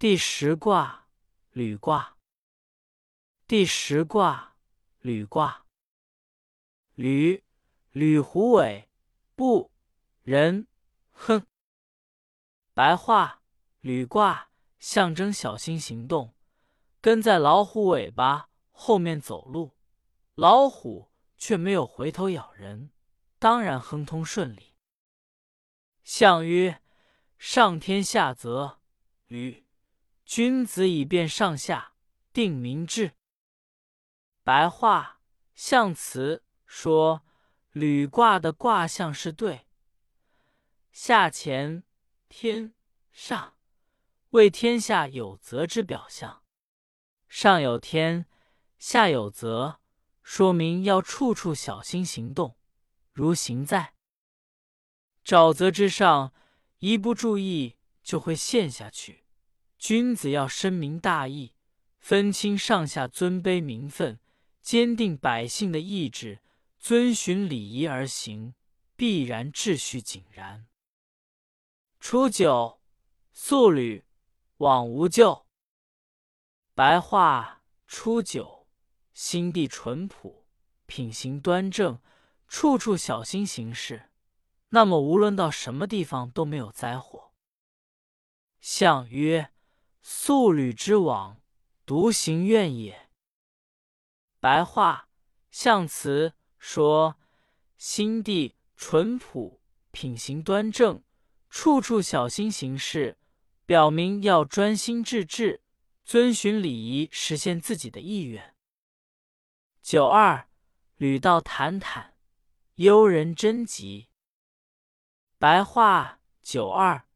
第十卦，履卦。第十卦，履卦。履，履虎尾，不人，哼。白话：履卦象征小心行动，跟在老虎尾巴后面走路，老虎却没有回头咬人，当然亨通顺利。象曰：上天下泽，履。君子以辨上下，定民志。白话象辞。说履卦的卦象是对，下乾天上为天下有泽之表象，上有天，下有泽，说明要处处小心行动。如行在沼泽之上，一不注意就会陷下去。君子要深明大义，分清上下尊卑名分，坚定百姓的意志。遵循礼仪而行，必然秩序井然。初九，素履，往无咎。白话：初九，心地淳朴，品行端正，处处小心行事，那么无论到什么地方都没有灾祸。象曰：素履之往，独行愿也。白话：象辞。说心地淳朴，品行端正，处处小心行事，表明要专心致志，遵循礼仪，实现自己的意愿。九二，履道坦坦，幽人贞吉。白话：九二，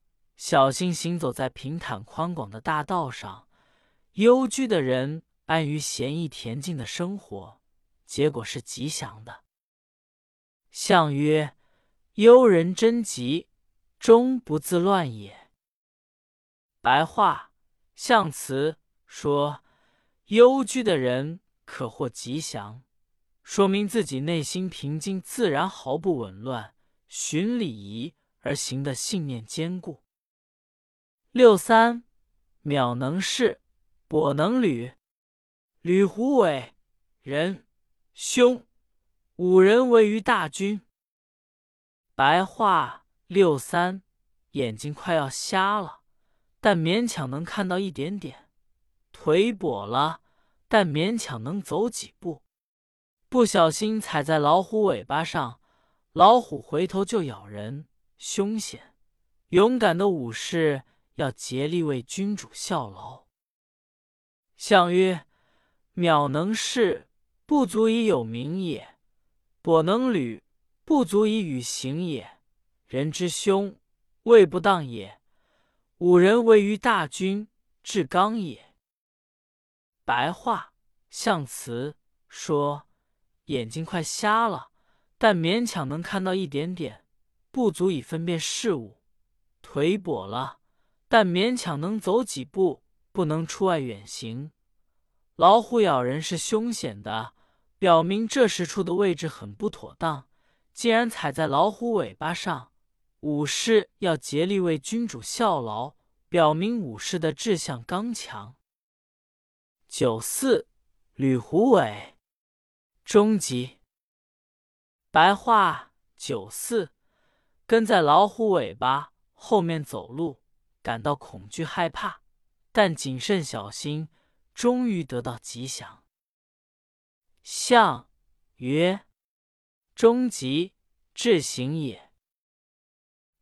小心行走在平坦宽广的大道上，幽居的人安于闲逸恬静的生活。结果是吉祥的。象曰：幽人贞吉，终不自乱也。白话象辞说，幽居的人可获吉祥，说明自己内心平静自然，毫不紊乱，循礼仪而行的信念坚固。六三，渺能事，跛能履，履虎尾，人。兄，五人为于大军。白话六三，眼睛快要瞎了，但勉强能看到一点点；腿跛了，但勉强能走几步。不小心踩在老虎尾巴上，老虎回头就咬人，凶险。勇敢的武士要竭力为君主效劳。相曰：渺能事。不足以有名也，跛能履，不足以与行也。人之凶，位不当也。五人为于大君，至刚也。白话象辞说：眼睛快瞎了，但勉强能看到一点点，不足以分辨事物；腿跛了，但勉强能走几步，不能出外远行。老虎咬人是凶险的。表明这时处的位置很不妥当。既然踩在老虎尾巴上，武士要竭力为君主效劳，表明武士的志向刚强。九四，吕虎尾，终极。白话：九四，跟在老虎尾巴后面走路，感到恐惧害怕，但谨慎小心，终于得到吉祥。象曰：终极至行也。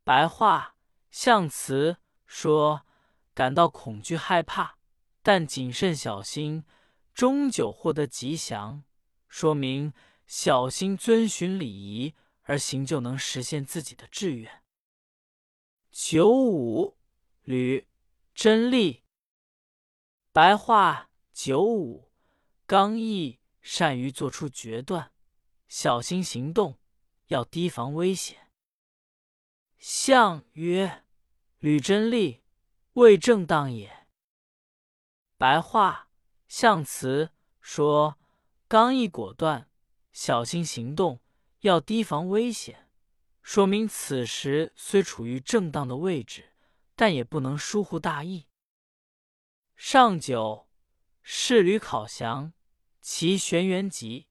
白话象辞说，感到恐惧害怕，但谨慎小心，终究获得吉祥，说明小心遵循礼仪而行，就能实现自己的志愿。九五吕真利。白话九五刚毅。善于做出决断，小心行动，要提防危险。象曰：吕真利，未正当也。白话象辞说，刚毅果断，小心行动，要提防危险，说明此时虽处于正当的位置，但也不能疏忽大意。上九，仕旅考祥，其玄元吉。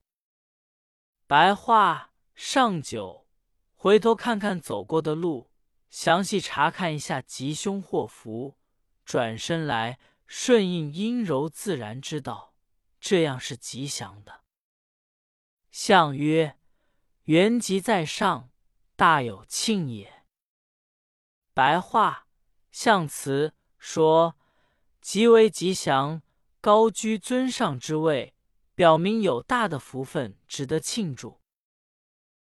白话上九，回头看看走过的路，详细查看一下吉凶祸福，转身来顺应阴柔自然之道，这样是吉祥的。象曰：元吉在上，大有庆也。白话象辞说，极为吉祥，高居尊上之位，表明有大的福分，值得庆祝。